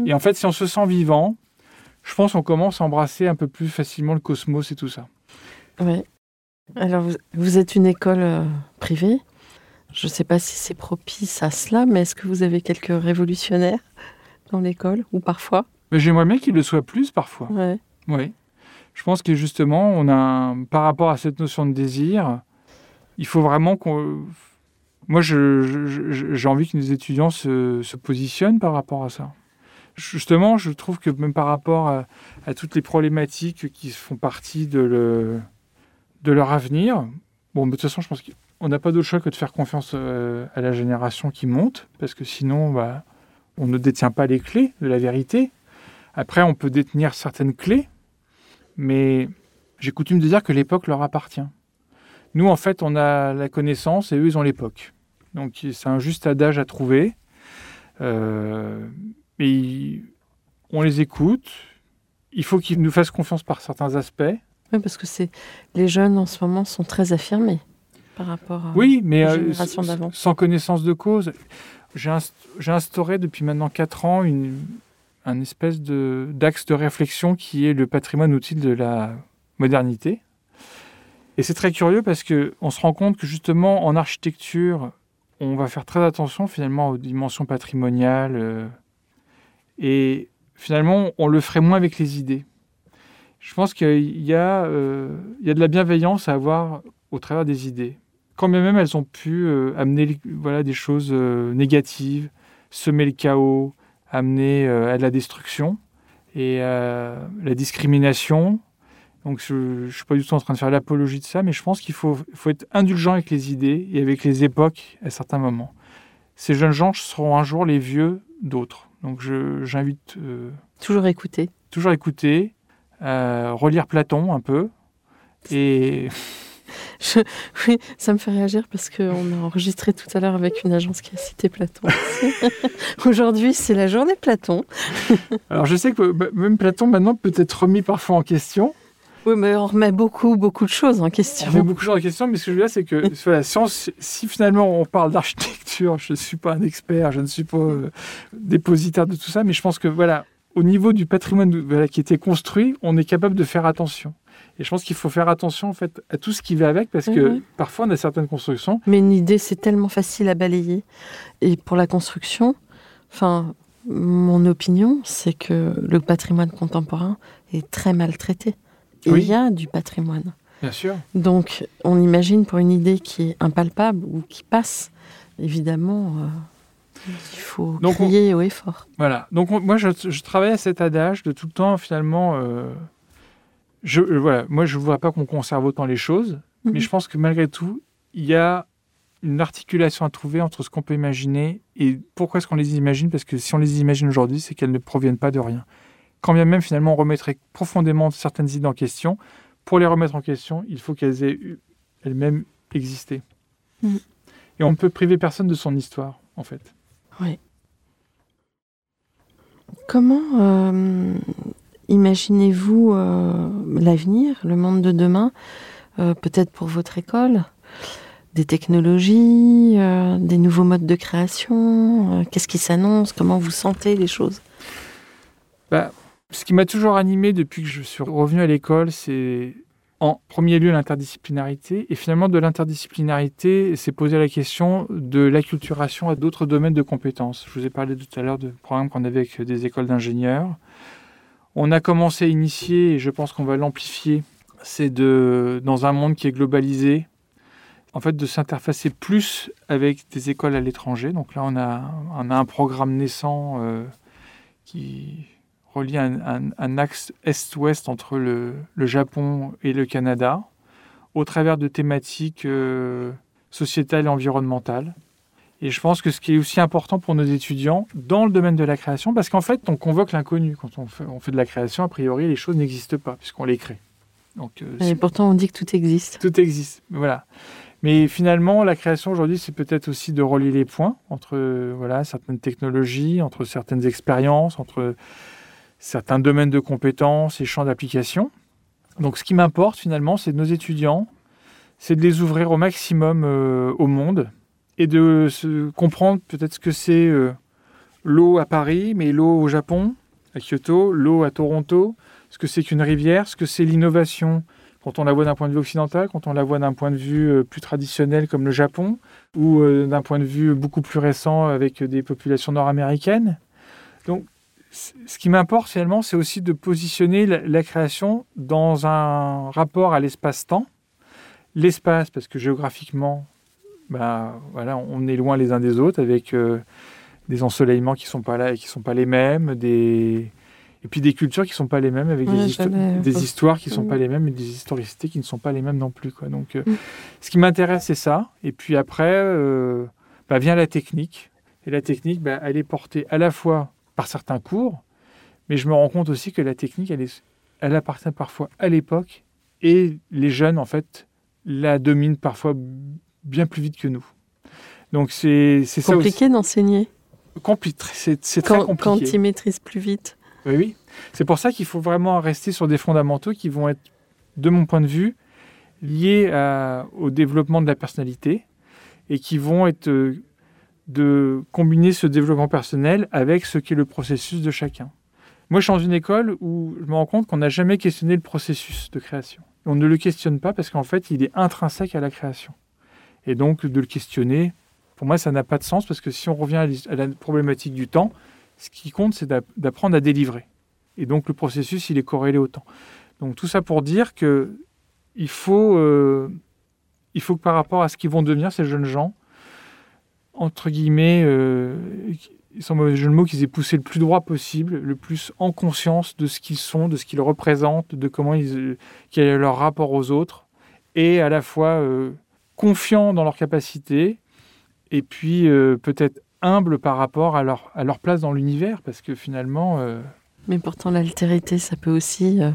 Et en fait, si on se sent vivant, je pense qu'on commence à embrasser un peu plus facilement le cosmos et tout ça. Oui. Alors, vous, vous êtes une école euh, privée. Je ne sais pas si c'est propice à cela, mais est-ce que vous avez quelques révolutionnaires dans l'école ou parfois? Mais j'aimerais bien qu'il le soit plus parfois. Ouais. Oui. Je pense que justement, on a par rapport à cette notion de désir, il faut vraiment qu'on. Moi, j'ai envie que nos étudiants se, positionnent par rapport à ça. Justement, je trouve que même par rapport à, toutes les problématiques qui font partie de leur avenir, bon, de toute façon, je pense qu'on n'a pas d'autre choix que de faire confiance euh, à la génération qui monte, parce que sinon, bah, on ne détient pas les clés de la vérité. Après, on peut détenir certaines clés, mais j'ai coutume de dire que l'époque leur appartient. Nous, en fait, on a la connaissance et eux, ils ont l'époque. Donc, c'est un juste adage à trouver. Euh, mais ils- on les écoute. Il faut qu'ils nous fassent confiance par certains aspects. Oui, parce que c'est les jeunes en ce moment sont très affirmés par rapport à. Oui, mais euh, sans connaissance de cause. J'ai instauré depuis maintenant 4 ans une, un espèce d'axe de réflexion qui est le patrimoine outil de la modernité. Et c'est très curieux parce qu'on se rend compte que justement en architecture, on va faire très attention finalement aux dimensions patrimoniales. euh, et finalement, on le ferait moins avec les idées. Je pense qu'il y, a, euh, y a de la bienveillance à avoir au travers des idées quand bien même elles ont pu euh, amener voilà, des choses négatives, semer le chaos, amener euh, à la destruction et à la discrimination. Donc je ne suis pas du tout en train de faire l'apologie de ça, mais je pense qu'il faut, faut être indulgent avec les idées et avec les époques à certains moments. Ces jeunes gens seront un jour les vieux d'autres. Donc j'invite euh, Toujours écouter. toujours écouter, à relire Platon un peu. Et Je- Oui, ça me fait réagir parce qu'on a enregistré tout à l'heure avec une agence qui a cité Platon. Aujourd'hui, c'est la journée Platon. alors je sais que bah, même Platon maintenant peut être remis parfois en question. Oui, mais on remet beaucoup, beaucoup de choses en On question. met beaucoup de choses en question, mais ce que je veux dire, c'est que voilà, si, on- si finalement on parle d'architecture, je ne suis pas un expert, je ne suis pas euh, dépositaire de tout ça, mais je pense que voilà, au niveau du patrimoine voilà, qui était construit, on est capable de faire attention. Et je pense qu'il faut faire attention en fait à tout ce qui va avec, parce que Mhm. parfois on a certaines constructions. Mais une idée, c'est tellement facile à balayer. Et pour la construction, enfin, mon opinion, c'est que le patrimoine contemporain est très maltraité. Et Oui. il y a du patrimoine. Bien sûr. Donc, on imagine pour une idée qui est impalpable ou qui passe, évidemment, euh, il faut Donc, on- crier haut et fort. Voilà. Donc on- moi, je, je travaille à cet adage de tout le temps, finalement. euh, je, euh, voilà. Moi, je ne voudrais pas qu'on conserve autant les choses, mais Mhm. je pense que malgré tout, il y a une articulation à trouver entre ce qu'on peut imaginer et pourquoi est-ce qu'on les imagine Parce que si on les imagine aujourd'hui, c'est qu'elles ne proviennent pas de rien. Quand bien même, finalement, on remettrait profondément certaines idées en question, pour les remettre en question, il faut qu'elles aient elles-mêmes existé. Mhm. Et on ne peut priver personne de son histoire, en fait. Comment euh, imaginez-vous euh, l'avenir, le monde de demain, euh, peut-être pour votre école Des technologies, euh, des nouveaux modes de création Qu'est-ce qui s'annonce Comment vous sentez les choses? Bah, ce qui m'a toujours animé depuis que je suis revenu à l'école, c'est en premier lieu l'interdisciplinarité. Et finalement, de l'interdisciplinarité, c'est poser la question de l'acculturation à d'autres domaines de compétences. Je vous ai parlé tout à l'heure du programme qu'on avait avec des écoles d'ingénieurs. On a commencé à initier, et je pense qu'on va l'amplifier, c'est de, dans un monde qui est globalisé, en fait, de s'interfacer plus avec des écoles à l'étranger. Donc là, on a, un programme naissant euh, qui relie un, axe est-ouest entre le, le Japon et le Canada, au travers de thématiques euh, sociétales et environnementales. Et je pense que ce qui est aussi important pour nos étudiants dans le domaine de la création, parce qu'en fait, on convoque l'inconnu. Quand on fait, on fait de la création, a priori, les choses n'existent pas, puisqu'on les crée. Donc, euh, Et pourtant, on dit que tout existe. tout existe. Voilà. Mais finalement, la création aujourd'hui, c'est peut-être aussi de relier les points entre euh, voilà, certaines technologies, entre certaines expériences, entre certains domaines de compétences et champs d'application. Donc, ce qui m'importe finalement, c'est de nos étudiants, c'est de les ouvrir au maximum euh, au monde et de se comprendre peut-être ce que c'est euh, l'eau à Paris, mais l'eau au Japon, à Kyoto, l'eau à Toronto, ce que c'est qu'une rivière, ce que c'est l'innovation quand on la voit d'un point de vue occidental, quand on la voit d'un point de vue euh, plus traditionnel comme le Japon, ou euh, d'un point de vue beaucoup plus récent avec des populations nord-américaines. Donc, ce qui m'importe finalement, c'est aussi de positionner la création dans un rapport à l'espace-temps. L'espace, parce que géographiquement, bah, voilà, on est loin les uns des autres, avec euh, des ensoleillements qui sont pas là et qui sont pas les mêmes, des et puis des cultures qui sont pas les mêmes, avec Ouais, des, histo- des histoires qui sont pas les mêmes et des historicités qui ne sont pas les mêmes non plus. Quoi. Donc, euh, Mm. ce qui m'intéresse, c'est ça. Et puis après, euh, bah, vient la technique. Et la technique, bah, elle est portée à la fois par certains cours, mais je me rends compte aussi que la technique, elle, est, elle appartient parfois à l'époque, et les jeunes, en fait, la dominent parfois bien plus vite que nous. Donc c'est. Compliqué d'enseigner C'est très quand, quand compliqué. ils maîtrisent plus vite. Oui, oui. C'est pour ça qu'il faut vraiment rester sur des fondamentaux qui vont être, de mon point de vue, liés à- au développement de la personnalité et qui vont être euh, de combiner ce développement personnel avec ce qu'est le processus de chacun. Moi, je suis dans une école où je me rends compte qu'on n'a jamais questionné le processus de création. On ne le questionne pas parce qu'en fait, il est intrinsèque à la création. Et donc, de le questionner, pour moi, ça n'a pas de sens parce que si on revient à la problématique du temps, ce qui compte, c'est d'app- d'apprendre à délivrer. Et donc, le processus, il est corrélé au temps. Donc, tout ça pour dire que il faut, euh, il faut que par rapport à ce qu'ils vont devenir, ces jeunes gens, entre guillemets, euh, sans mauvais jeu de mots, qu'ils aient poussé le plus droit possible, le plus en conscience de ce qu'ils sont, de ce qu'ils représentent, de comment ils, euh, quel est leur rapport aux autres, et à la fois euh, confiants dans leurs capacités, et puis euh, peut-être humbles par rapport à leur, à leur place dans l'univers, parce que finalement, euh, Mais pourtant, l'altérité, ça peut aussi euh,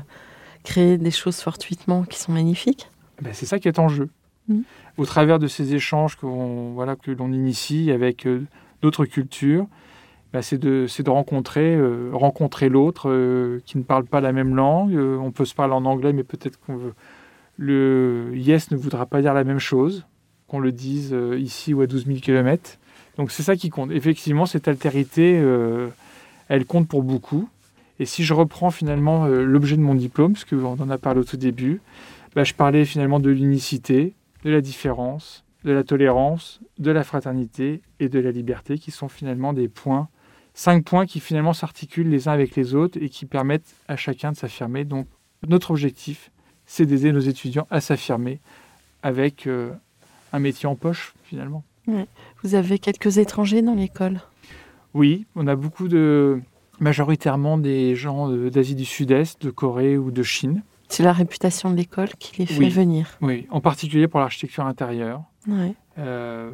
créer des choses fortuitement qui sont magnifiques. ben, c'est ça qui est en jeu. Mhm. Au travers de ces échanges qu'on voilà, que l'on initie avec d'autres cultures, ben, c'est de, de rencontrer, rencontrer l'autre qui ne parle pas la même langue. On peut se parler en anglais, mais peut-être qu'on veut- le yes ne voudra pas dire la même chose, qu'on le dise euh, ici ou à 12 000 km. Donc c'est ça qui compte. Effectivement, cette altérité, euh, elle compte pour beaucoup. Et si je reprends finalement euh, l'objet de mon diplôme, parce qu'on en a parlé au tout début, bah, je parlais finalement de l'unicité, de la différence, de la tolérance, de la fraternité et de la liberté, qui sont finalement des points, cinq points qui finalement s'articulent les uns avec les autres et qui permettent à chacun de s'affirmer. Donc notre objectif, c'est d'aider nos étudiants à s'affirmer avec euh, un métier en poche finalement. Vous avez quelques étrangers dans l'école? Oui, on a beaucoup de, majoritairement des gens de- d'Asie du Sud-Est, de Corée ou de Chine. C'est la réputation de l'école qui les fait Oui. venir. Oui, en particulier pour l'architecture intérieure. Ouais. Euh,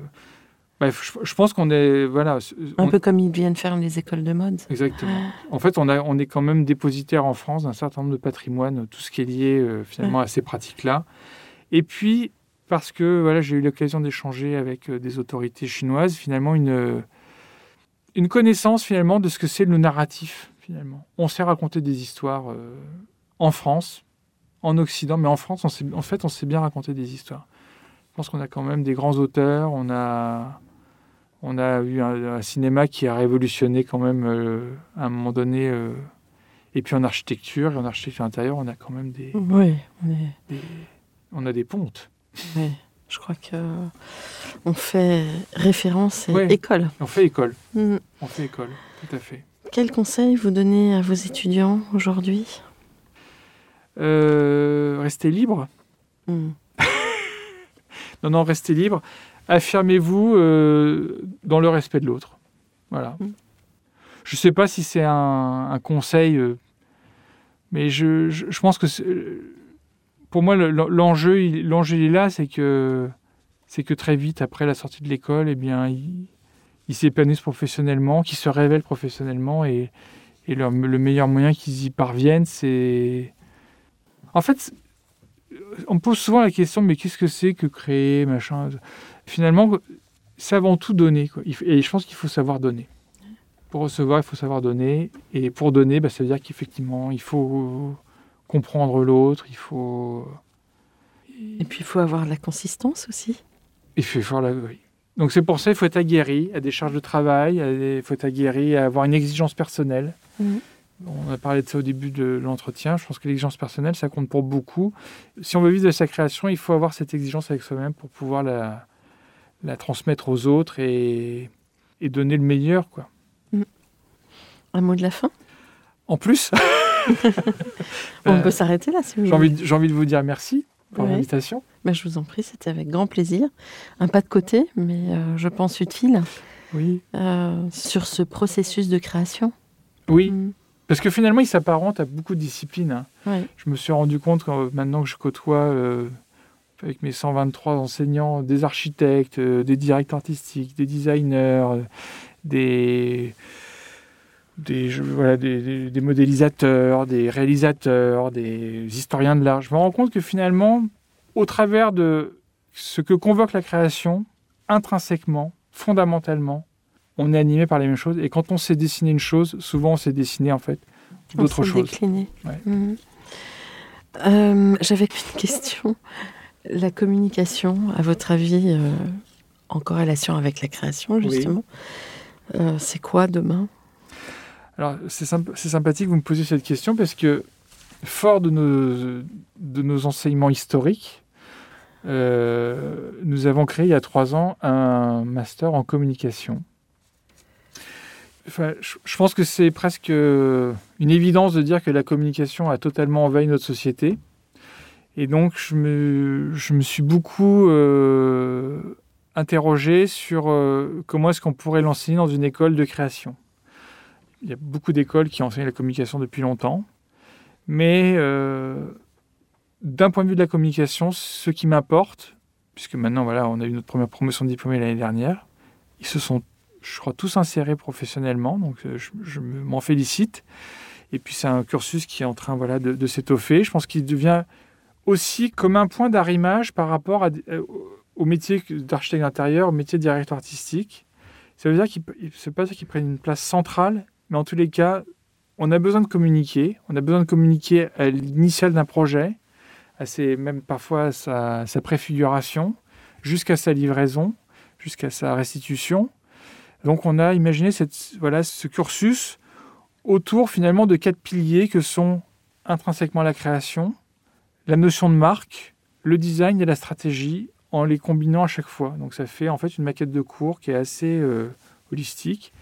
bah, je, pense qu'on est voilà. Un on- peu comme ils viennent faire les écoles de mode. Exactement. En fait, on, a, on est quand même dépositaire en France d'un certain nombre de patrimoines, tout ce qui est lié euh, finalement à ces pratiques-là. Et puis, parce que voilà, j'ai eu l'occasion d'échanger avec euh, des autorités chinoises, finalement, une, euh, une connaissance finalement de ce que c'est le narratif, finalement. On sait raconter des histoires euh, en France, en Occident, mais en France, on sait, en fait, on sait bien raconter des histoires. Je pense qu'on a quand même des grands auteurs, on a, on a eu un, un cinéma qui a révolutionné quand même euh, à un moment donné. euh, et puis en architecture, et en architecture intérieure, on a quand même des, Oui, on est- des- on a des pontes. oui. Je crois que on fait référence à Ouais. école. On fait école. Mm. On fait école, tout à fait. Quel conseil vous donnez à vos étudiants aujourd'hui? Euh, restez libre. Mm. Non, non, restez libre. Affirmez-vous euh, dans le respect de l'autre. Voilà. Mm. Je ne sais pas si c'est un, un conseil, euh, mais je, je- je pense que euh, pour moi, le- l'enjeu, l'enjeu est là, c'est que, c'est que très vite, après la sortie de l'école, eh bien, ils, s'épanouissent professionnellement, qu'ils se révèlent professionnellement, et, et leur- le meilleur moyen qu'ils y parviennent, c'est... En fait, on me pose souvent la question, mais qu'est-ce que c'est que créer, machin? Finalement, c'est avant tout donner. Quoi. Et je pense qu'il faut savoir donner. Pour recevoir, il faut savoir donner. Et pour donner, bah, ça veut dire qu'effectivement, il faut comprendre l'autre, il faut... Et puis il faut avoir la consistance aussi. Il faut faire la... oui. Donc c'est pour ça qu'il faut être aguerri à des charges de travail, des- il faut être aguerri à avoir une exigence personnelle. Mhm. On a parlé de ça au début de l'entretien. Je pense que l'exigence personnelle, ça compte pour beaucoup. Si on veut vivre de sa création, il faut avoir cette exigence avec soi-même pour pouvoir la, la transmettre aux autres et, et donner le meilleur. Quoi. Un mot de la fin? En plus, On Euh, peut s'arrêter là si vous j'ai voulez. envie, de- j'ai envie de vous dire merci pour Ouais. l'invitation. Bah, je vous en prie, c'était avec grand plaisir. Un pas de côté, mais euh, je pense utile Oui. euh, sur ce processus de création. Oui, Mm. Parce que finalement, il s'apparente à beaucoup de disciplines. hein. Je me suis rendu compte maintenant que je côtoie euh, avec mes 123 enseignants des architectes, euh, des directeurs artistiques, des designers, euh, des, des, je- voilà, des, des- des modélisateurs, des réalisateurs, des historiens de l'art. Je me rends compte que finalement, au travers de ce que convoque la création, intrinsèquement, fondamentalement, on est animé par les mêmes choses. Et quand on sait dessiner une chose, souvent on sait dessiner en fait d'autres s'est choses. décliné. Ouais. Mhm. Euh, J'avais une question. La communication, à votre avis, euh, en corrélation avec la création, Oui. justement, euh, c'est quoi demain? Alors, c'est symp- c'est sympathique que vous me posiez cette question parce que, fort de nos, de nos enseignements historiques, nous avons créé il y a trois ans un master en communication. Je, pense que c'est presque une évidence de dire que la communication a totalement envahi notre société. Et donc, je me, suis beaucoup euh, interrogé sur euh, comment est-ce qu'on pourrait l'enseigner dans une école de création. Il y a beaucoup d'écoles qui enseignent la communication depuis longtemps. Mais euh, d'un point de vue de la communication, ce qui m'importe, puisque maintenant, voilà, on a eu notre première promotion de diplômés l'année dernière, ils se sont, je crois, tous insérés professionnellement, donc euh, je, je me- m'en félicite. Et puis, c'est un cursus qui est en train voilà, de, s'étoffer. Je pense qu'il devient aussi comme un point d'arrimage par rapport euh, au métier d'architecte d'intérieur, au métier de directeur artistique. Ça veut dire qu'il ne pas qu'ils prennent une place centrale, mais en tous les cas, on a besoin de communiquer. On a besoin de communiquer à l'initiale d'un projet, à ses, même parfois à sa préfiguration, jusqu'à sa livraison, jusqu'à sa restitution. Donc on a imaginé ce cursus autour finalement de quatre piliers que sont intrinsèquement la création, la notion de marque, le design et la stratégie, en les combinant à chaque fois. Donc ça fait en fait une maquette de cours qui est assez euh, holistique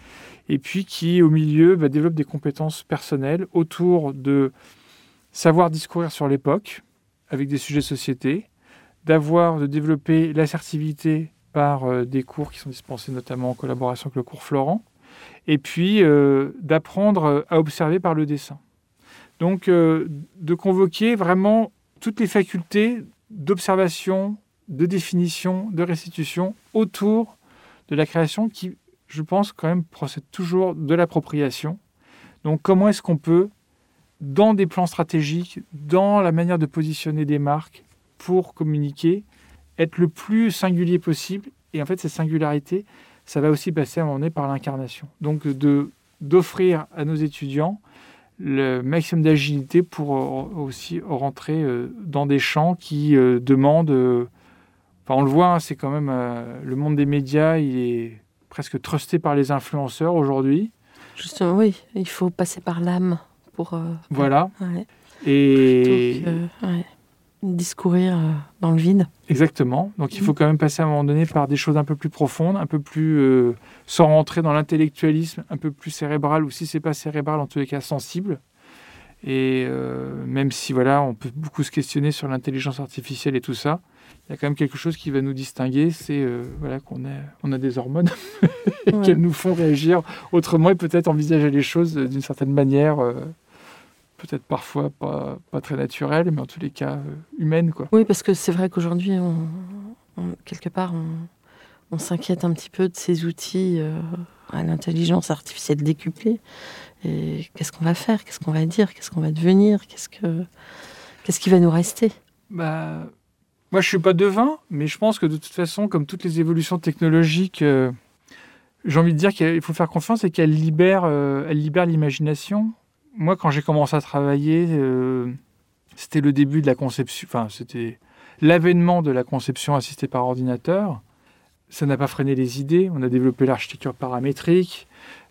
et puis qui, au milieu, va développer des compétences personnelles autour de savoir discourir sur l'époque, avec des sujets de société, d'avoir, de développer l'assertivité par euh, des cours qui sont dispensés notamment en collaboration avec le cours Florent, et puis euh, d'apprendre à observer par le dessin. Donc euh, de convoquer vraiment toutes les facultés d'observation, de définition, de restitution autour de la création qui, je pense, quand même procède toujours de l'appropriation. Donc comment est-ce qu'on peut, dans des plans stratégiques, dans la manière de positionner des marques pour communiquer, être le plus singulier possible. Et en fait, cette singularité, ça va aussi passer à un moment donné par l'incarnation. Donc de d'offrir à nos étudiants le maximum d'agilité pour euh, aussi rentrer euh, dans des champs qui euh, demandent. Enfin, on le voit, hein, c'est quand même le monde des médias, il est presque trusté par les influenceurs aujourd'hui. Justement, oui, il faut passer par l'âme pour. voilà. Ouais. Et discourir dans le vide. Exactement. Donc il faut quand même passer à un moment donné par des choses un peu plus profondes, un peu plus euh, sans rentrer dans l'intellectualisme, un peu plus cérébral, ou si c'est pas cérébral, en tous les cas sensible. Et euh, même si voilà, on peut beaucoup se questionner sur l'intelligence artificielle et tout ça, il y a quand même quelque chose qui va nous distinguer, c'est euh, voilà qu'on a, on a des hormones qu'elles nous font réagir autrement et peut-être envisager les choses d'une certaine manière peut-être parfois pas, pas, très naturelle, mais en tous les cas euh, humaine. Quoi. Oui, parce que c'est vrai qu'aujourd'hui, on, quelque part, on, s'inquiète un petit peu de ces outils euh, à l'intelligence artificielle décuplée. Et qu'est-ce qu'on va faire? Qu'est-ce qu'on va dire? Qu'est-ce qu'on va devenir? Qu'est-ce que qu'est-ce qui va nous rester? Bah, Moi, je suis pas devin, mais je pense que de toute façon, comme toutes les évolutions technologiques, euh, j'ai envie de dire qu'il faut faire confiance et qu'elles libèrent, elle libère l'imagination moi, quand j'ai commencé à travailler, euh, c'était le début de la conception, enfin, c'était l'avènement de la conception assistée par ordinateur. Ça n'a pas freiné les idées. On a développé l'architecture paramétrique.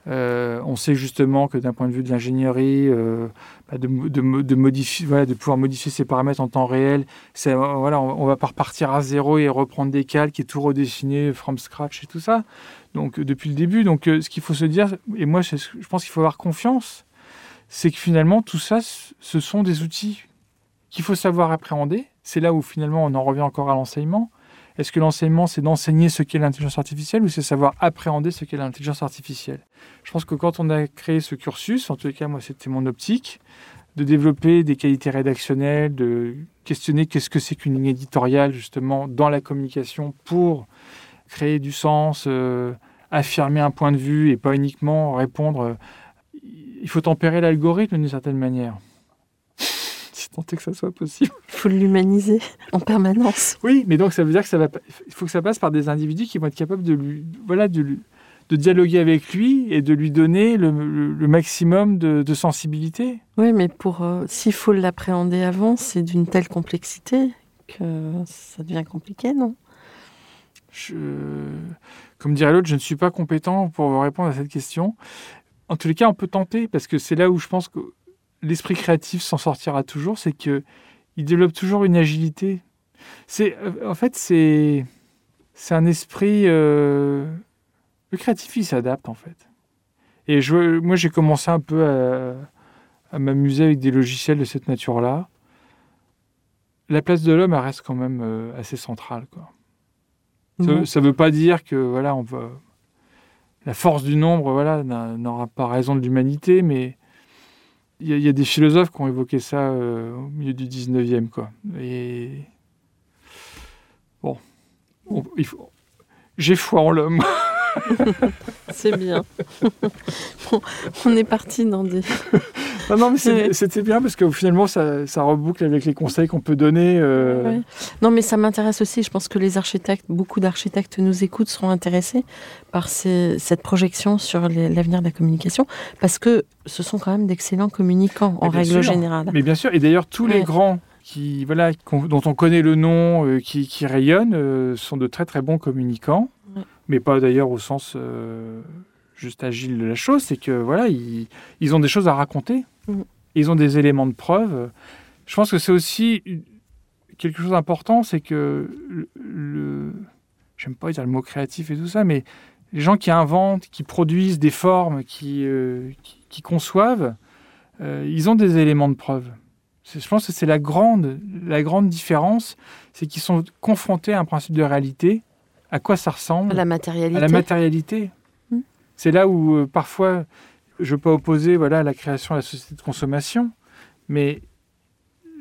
Euh, on sait justement que d'un point de vue de l'ingénierie, euh, bah, de, pouvoir modifier ces paramètres en temps réel, voilà, on, ne va pas repartir à zéro et reprendre des calques et tout redessiner from scratch et tout ça. Donc depuis le début, donc ce qu'il faut se dire, et moi je pense qu'il faut avoir confiance c'est que finalement, tout ça, ce sont des outils qu'il faut savoir appréhender. C'est là où finalement on en revient encore à l'enseignement. Est-ce que l'enseignement, c'est d'enseigner ce qu'est l'intelligence artificielle ou c'est savoir appréhender ce qu'est l'intelligence artificielle? Je pense que quand on a créé ce cursus, en les cas, moi, c'était mon optique, de développer des qualités rédactionnelles, de questionner qu'est-ce que c'est qu'une ligne éditoriale, justement, dans la communication pour créer du sens, euh, affirmer un point de vue et pas uniquement répondre il faut tempérer l'algorithme d'une certaine manière. si tant est que ça soit possible. Il faut l'humaniser en permanence. Oui, mais donc ça veut dire que ça va, il faut que ça passe par des individus qui vont être capables de lui, voilà, de, de dialoguer avec lui et de lui donner le, maximum de, sensibilité. Oui, mais pour euh, s'il faut l'appréhender avant, c'est d'une telle complexité que ça devient compliqué, non? Je, Comme dirait l'autre, je ne suis pas compétent pour répondre à cette question en tous les cas, on peut tenter, parce que c'est là où je pense que l'esprit créatif s'en sortira toujours, c'est qu'il développe toujours une agilité. C'est, euh, en fait, c'est, c'est un esprit. Euh, le créatif, il s'adapte, en fait. Et je, moi, j'ai commencé un peu à, m'amuser avec des logiciels de cette nature-là. La place de l'homme, elle reste quand même euh, assez centrale, quoi. Ça ne veut pas dire que voilà, on va la force du nombre voilà, n'aura pas raison de l'humanité, mais il y, a des philosophes qui ont évoqué ça euh, au milieu du 19e. Quoi. Et bon, j'ai foi en l'homme. C'est bien. on est parti dans des. non, mais c'était bien parce que finalement, ça, reboucle avec les conseils qu'on peut donner. Euh. Non, mais ça m'intéresse aussi. Je pense que les architectes, beaucoup d'architectes nous écoutent, seront intéressés par cette projection sur l'avenir de la communication parce que ce sont quand même d'excellents communicants en règle générale. Mais bien sûr. Et d'ailleurs, tous les grands qui, voilà, dont on connaît le nom, euh, qui, rayonnent, euh, sont de très très bons communicants mais pas d'ailleurs au sens euh, juste agile de la chose, c'est que voilà, ils, ils, ont des choses à raconter, mm. ils ont des éléments de preuve. Je pense que c'est aussi quelque chose d'important, c'est que le, j'aime pas dire le mot créatif et tout ça, mais les gens qui inventent, qui produisent des formes, qui, euh, qui, conçoivent, euh, ils ont des éléments de preuve. Je pense que c'est la grande, la grande différence, c'est qu'ils sont confrontés à un principe de réalité. À quoi ça ressemble À la matérialité. À la matérialité. Hmm. C'est là où euh, parfois je ne veux pas opposer voilà, la création à la société de consommation, mais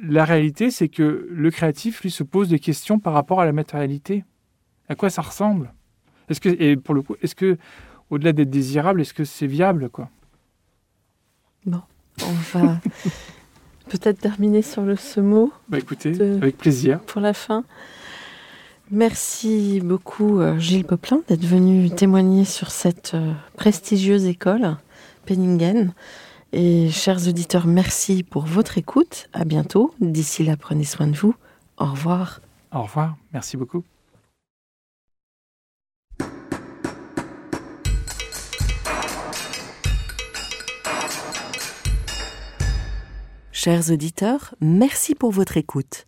la réalité, c'est que le créatif, lui, se pose des questions par rapport à la matérialité. À quoi ça ressemble? Est-ce que, et pour le coup, est-ce que, au-delà d'être désirable, est-ce que c'est viable, quoi? Bon, on va peut-être terminer sur le, ce mot Bah écoutez, De- avec plaisir. pour la fin. Merci beaucoup euh, Gilles Poplin d'être venu témoigner sur cette euh, prestigieuse école, Penningen. Et chers auditeurs, merci pour votre écoute. À bientôt. D'ici là, prenez soin de vous. Au revoir. Au revoir. Merci beaucoup. Chers auditeurs, merci pour votre écoute.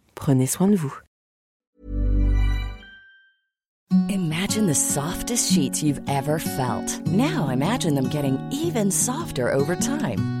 prenez soin de vous. Imagine the softest sheets you've ever felt. Now imagine them getting even softer over time.